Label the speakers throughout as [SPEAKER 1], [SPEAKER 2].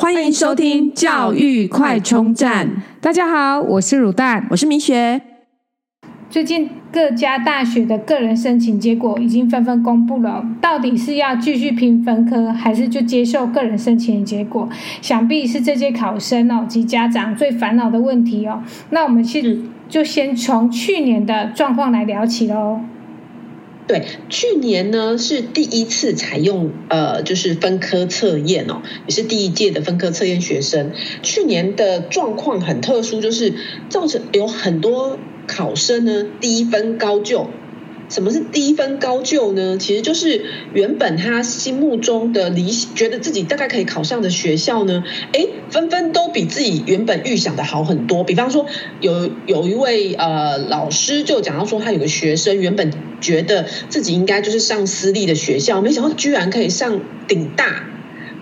[SPEAKER 1] 欢迎收听教育快充站。
[SPEAKER 2] 大家好，我是乳蛋，
[SPEAKER 1] 我是明雪。
[SPEAKER 3] 最近各家大学的个人申请结果已经纷纷公布了，到底是要继续拼分科，还是就接受个人申请的结果？想必是这些考生哦及家长最烦恼的问题哦。那我们去就先从去年的状况来聊起喽。
[SPEAKER 4] 对，去年呢是第一次采用呃，就是分科测验哦，也是第一届的分科测验学生。去年的状况很特殊，就是造成有很多考生呢低分高就。什么是低分高就呢？其实就是原本他心目中的理想，觉得自己大概可以考上的学校呢，哎，纷纷都比自己原本预想的好很多。比方说，有有一位呃老师就讲到说，他有个学生原本觉得自己应该就是上私立的学校，没想到居然可以上顶大。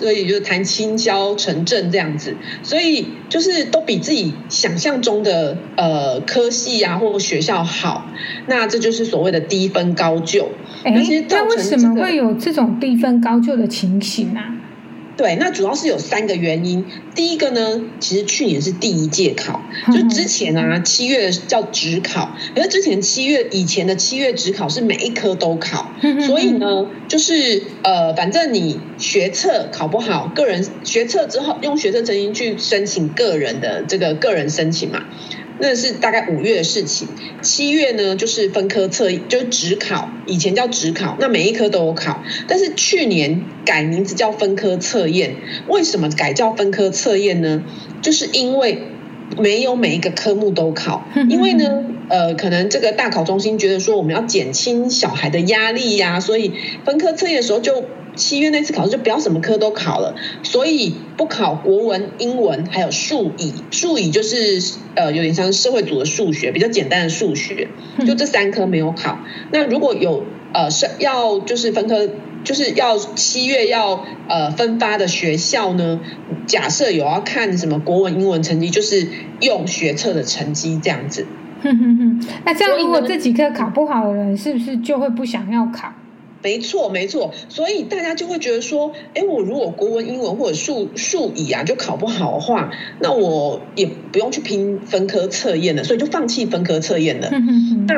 [SPEAKER 4] 所以就是谈青椒城镇这样子，所以就是都比自己想象中的呃科系啊或学校好，那这就是所谓的低分高就。
[SPEAKER 3] 哎，那为什么会有这种低分高就的情形呢？
[SPEAKER 4] 对，那主要是有三个原因。第一个呢，其实去年是第一届考，就之前啊七月叫指考，可是之前七月以前的七月指考是每一科都考，所以呢，就是呃，反正你学测考不好，个人学测之后用学测成绩去申请个人的这个个人申请嘛。那是大概五月的事情，七月呢就是分科测，就是指考，以前叫只考，那每一科都有考，但是去年改名字叫分科测验。为什么改叫分科测验呢？就是因为没有每一个科目都考，因为呢，呃，可能这个大考中心觉得说我们要减轻小孩的压力呀、啊，所以分科测验的时候就。七月那次考试就不要什么科都考了，所以不考国文、英文，还有数乙。数乙就是呃有点像社会组的数学，比较简单的数学，就这三科没有考。那如果有呃是要就是分科，就是要七月要呃分发的学校呢，假设有要看什么国文、英文成绩，就是用学测的成绩这样子。
[SPEAKER 3] 哼哼哼，那这样如果这几科考不好的人，是不是就会不想要考？
[SPEAKER 4] 没错，没错，所以大家就会觉得说，哎，我如果国文、英文或者数数乙啊就考不好的话，那我也不用去拼分科测验了，所以就放弃分科测验了。那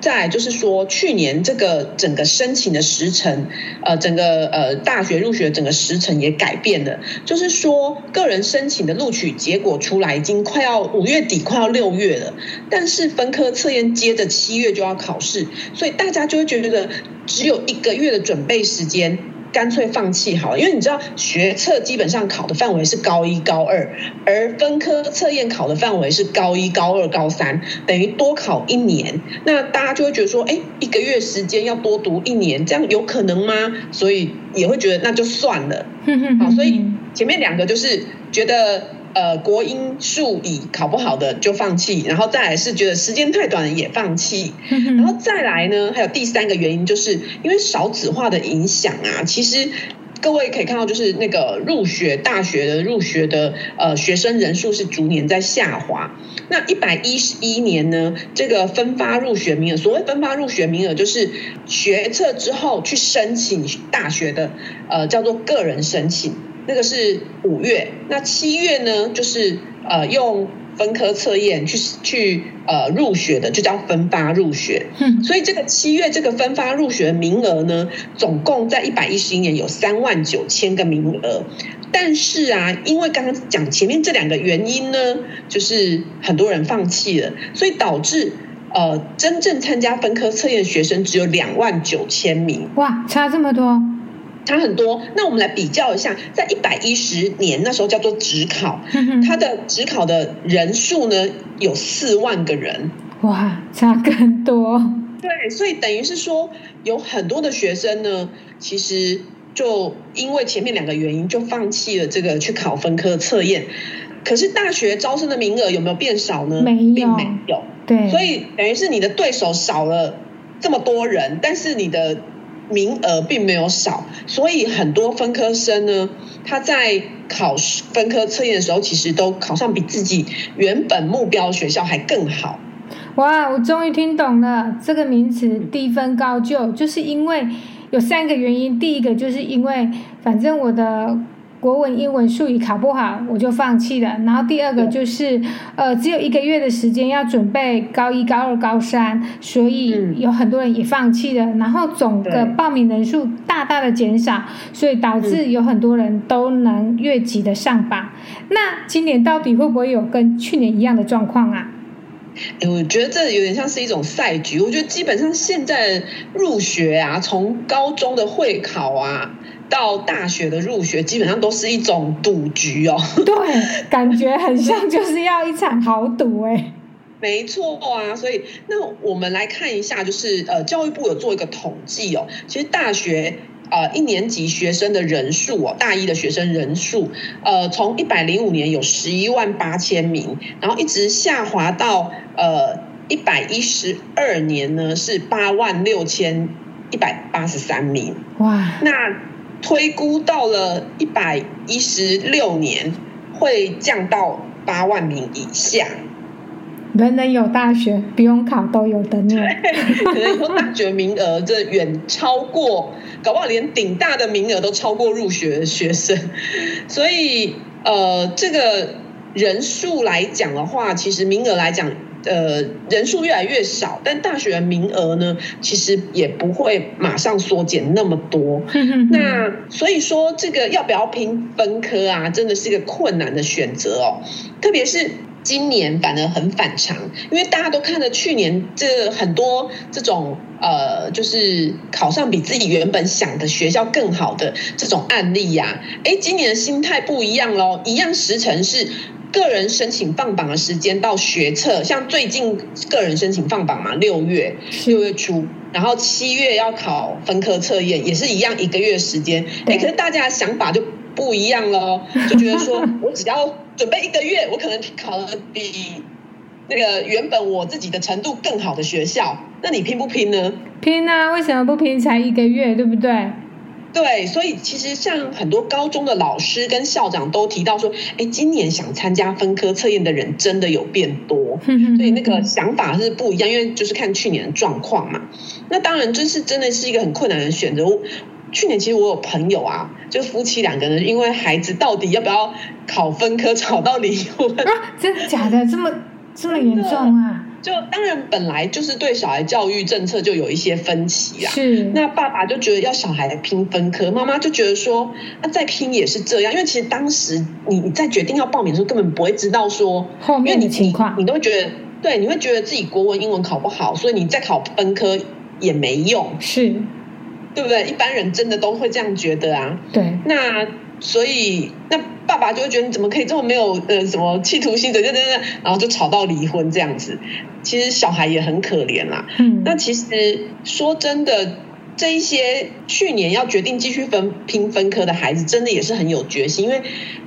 [SPEAKER 4] 再就是说，去年这个整个申请的时程，呃，整个呃大学入学整个时程也改变了，就是说个人申请的录取结果出来，已经快要五月底，快要六月了，但是分科测验接着七月就要考试，所以大家就会觉得只有一个月的准备时间。干脆放弃好了，因为你知道学测基本上考的范围是高一高二，而分科测验考的范围是高一高二高三，等于多考一年。那大家就会觉得说，哎，一个月时间要多读一年，这样有可能吗？所以也会觉得那就算了。好，所以前面两个就是觉得。呃，国英数乙考不好的就放弃，然后再来是觉得时间太短了也放弃，然后再来呢，还有第三个原因，就是因为少子化的影响啊。其实各位可以看到，就是那个入学大学的入学的呃学生人数是逐年在下滑。那一百一十一年呢，这个分发入学名额，所谓分发入学名额，就是学测之后去申请大学的，呃，叫做个人申请。那个是五月，那七月呢，就是呃用分科测验去去呃入学的，就叫分发入学。嗯，所以这个七月这个分发入学的名额呢，总共在一百一十一年有三万九千个名额。但是啊，因为刚刚讲前面这两个原因呢，就是很多人放弃了，所以导致呃真正参加分科测验的学生只有两万九千名。
[SPEAKER 3] 哇，差这么多。
[SPEAKER 4] 差很多，那我们来比较一下，在一百一十年那时候叫做职考，它的职考的人数呢有四万个人，
[SPEAKER 3] 哇，差更多。
[SPEAKER 4] 对，所以等于是说有很多的学生呢，其实就因为前面两个原因就放弃了这个去考分科测验。可是大学招生的名额有没有变少呢？
[SPEAKER 3] 没有，并
[SPEAKER 4] 没有。
[SPEAKER 3] 对，
[SPEAKER 4] 所以等于是你的对手少了这么多人，但是你的。名额并没有少，所以很多分科生呢，他在考分科测验的时候，其实都考上比自己原本目标学校还更好。
[SPEAKER 3] 哇，我终于听懂了这个名词“低分高就”，就是因为有三个原因。第一个就是因为，反正我的国文、英文、数语考不好，我就放弃了。然后第二个就是，呃，只有一个月的时间要准备高一、高二、高三，所以有很多人也放弃了。然后总的报名人数大大的减少，所以导致有很多人都能越级的上榜。那今年到底会不会有跟去年一样的状况啊？
[SPEAKER 4] 哎，我觉得这有点像是一种赛局。我觉得基本上现在入学啊，从高中的会考啊。到大学的入学，基本上都是一种赌局哦。
[SPEAKER 3] 对，感觉很像就是要一场豪赌哎。
[SPEAKER 4] 没错啊，所以那我们来看一下，就是呃，教育部有做一个统计哦。其实大学呃一年级学生的人数哦，大一的学生人数，呃，从一百零五年有十一万八千名，然后一直下滑到呃一百一十二年呢是八万六千一百八十三名。哇，那。推估到了一百一十六年会降到八万名以下，
[SPEAKER 3] 人人有大学，不用考都有的念。
[SPEAKER 4] 可能以后大学名额这远超过，搞不好连顶大的名额都超过入学的学生，所以呃，这个人数来讲的话，其实名额来讲。呃，人数越来越少，但大学的名额呢，其实也不会马上缩减那么多。那所以说，这个要不要拼分科啊，真的是一个困难的选择哦。特别是今年反而很反常，因为大家都看了去年这很多这种呃，就是考上比自己原本想的学校更好的这种案例呀。哎，今年的心态不一样喽，一样时程是。个人申请放榜的时间到学测，像最近个人申请放榜嘛，六月六月初，然后七月要考分科测验，也是一样一个月时间。哎，可是大家的想法就不一样喽，就觉得说 我只要准备一个月，我可能考了比那个原本我自己的程度更好的学校，那你拼不拼呢？
[SPEAKER 3] 拼啊！为什么不拼？才一个月，对不对？
[SPEAKER 4] 对，所以其实像很多高中的老师跟校长都提到说，哎，今年想参加分科测验的人真的有变多，所以那个想法是不一样，因为就是看去年的状况嘛。那当然，这是真的是一个很困难的选择。去年其实我有朋友啊，就夫妻两个人因为孩子到底要不要考分科，吵到离婚
[SPEAKER 3] 啊？真的假的？这么这么严重啊？
[SPEAKER 4] 就当然本来就是对小孩教育政策就有一些分歧啊。
[SPEAKER 3] 是。
[SPEAKER 4] 那爸爸就觉得要小孩拼分科，妈妈就觉得说，那再拼也是这样，因为其实当时你你在决定要报名的时候，根本不会知道说
[SPEAKER 3] 后面的情况，
[SPEAKER 4] 你都会觉得对，你会觉得自己国文、英文考不好，所以你再考分科也没用，
[SPEAKER 3] 是，
[SPEAKER 4] 对不对？一般人真的都会这样觉得啊。
[SPEAKER 3] 对。
[SPEAKER 4] 那所以那爸爸就会觉得你怎么可以这么没有呃什么企图心，等等等等，然后就吵到离婚这样子。其实小孩也很可怜啦。嗯，那其实说真的，这一些去年要决定继续分拼分科的孩子，真的也是很有决心，因为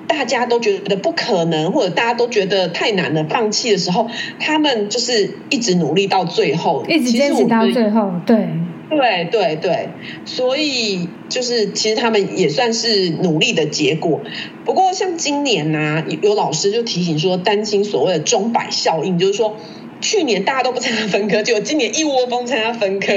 [SPEAKER 4] 大家都觉得不可能，或者大家都觉得太难了，放弃的时候，他们就是一直努力到最后，
[SPEAKER 3] 一直坚持到最后，对。
[SPEAKER 4] 对对对，所以就是其实他们也算是努力的结果。不过像今年呢，有老师就提醒说，担心所谓的钟摆效应，就是说去年大家都不参加分科，就今年一窝蜂参加分科，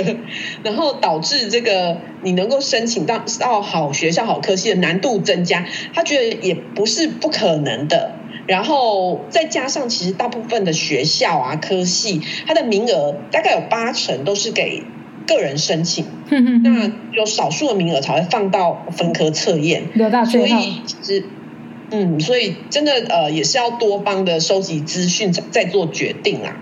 [SPEAKER 4] 然后导致这个你能够申请到到好学校、好科系的难度增加。他觉得也不是不可能的。然后再加上，其实大部分的学校啊、科系，它的名额大概有八成都是给。个人申请，那有少数的名额才会放到分科测验，
[SPEAKER 3] 留到最后。
[SPEAKER 4] 所以其实，嗯，所以真的呃，也是要多方的收集资讯，再做决定啊。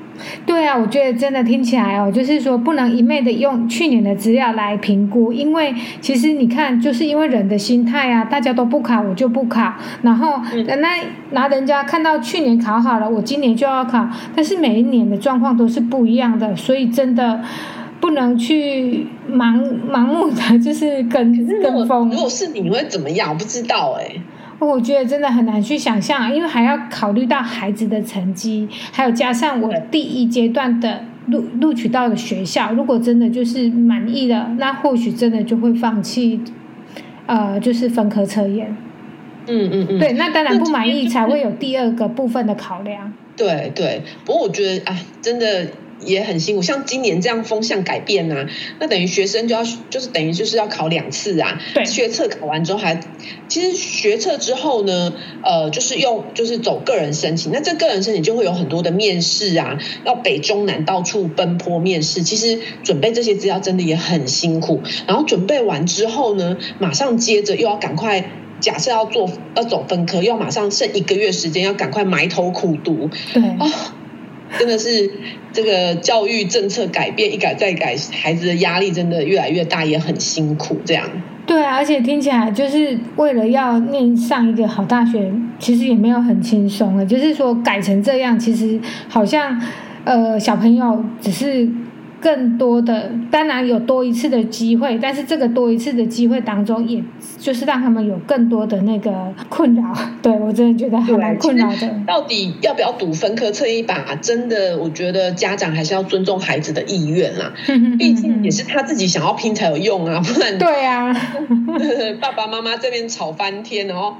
[SPEAKER 3] 对啊，我觉得真的听起来哦，就是说不能一昧的用去年的资料来评估，因为其实你看，就是因为人的心态啊，大家都不考，我就不考，然后那拿人家看到去年考好了，我今年就要考，但是每一年的状况都是不一样的，所以真的。不能去盲盲目的就是跟跟风。
[SPEAKER 4] 如果是你，你会怎么样？我不知道哎、欸。
[SPEAKER 3] 我觉得真的很难去想象，因为还要考虑到孩子的成绩，还有加上我第一阶段的录录取到的学校。如果真的就是满意了，那或许真的就会放弃，呃，就是分科测验。
[SPEAKER 4] 嗯嗯嗯。
[SPEAKER 3] 对，那当然不满意才会有第二个部分的考量。
[SPEAKER 4] 对对，不过我觉得啊，真的。也很辛苦。像今年这样风向改变啊，那等于学生就要就是等于就是要考两次啊。
[SPEAKER 3] 对，
[SPEAKER 4] 学测考完之后还，其实学测之后呢，呃，就是用就是走个人申请。那这个人申请就会有很多的面试啊，要北中南到处奔波面试。其实准备这些资料真的也很辛苦。然后准备完之后呢，马上接着又要赶快。假设要做要走分科，要马上剩一个月时间，要赶快埋头苦读。
[SPEAKER 3] 对
[SPEAKER 4] 啊、哦，真的是这个教育政策改变一改再改，孩子的压力真的越来越大，也很辛苦。这样。
[SPEAKER 3] 对啊，而且听起来就是为了要念上一个好大学，其实也没有很轻松啊。就是说改成这样，其实好像呃小朋友只是。更多的当然有多一次的机会，但是这个多一次的机会当中，也就是让他们有更多的那个困扰。对，我真的觉得还蛮困扰的。
[SPEAKER 4] 到底要不要赌分科测一把？真的，我觉得家长还是要尊重孩子的意愿啦。毕竟也是他自己想要拼才有用啊，不然
[SPEAKER 3] 对啊，
[SPEAKER 4] 爸爸妈妈这边吵翻天，然后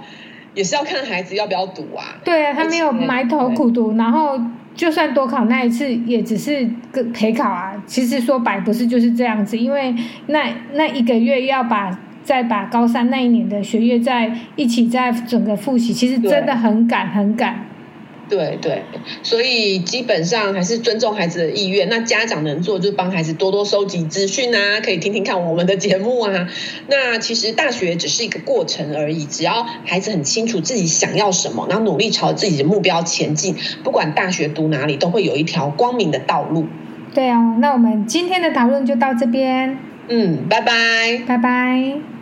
[SPEAKER 4] 也是要看孩子要不要赌啊。
[SPEAKER 3] 对啊，他没有埋头苦读，然后。就算多考那一次，也只是个陪考啊。其实说白不是就是这样子，因为那那一个月要把再把高三那一年的学业在一起再整个复习，其实真的很赶很赶。
[SPEAKER 4] 对对，所以基本上还是尊重孩子的意愿。那家长能做就是帮孩子多多收集资讯啊，可以听听看我们的节目啊。那其实大学只是一个过程而已，只要孩子很清楚自己想要什么，然后努力朝自己的目标前进，不管大学读哪里，都会有一条光明的道路。
[SPEAKER 3] 对哦，那我们今天的讨论就到这边。
[SPEAKER 4] 嗯，拜拜，
[SPEAKER 3] 拜拜。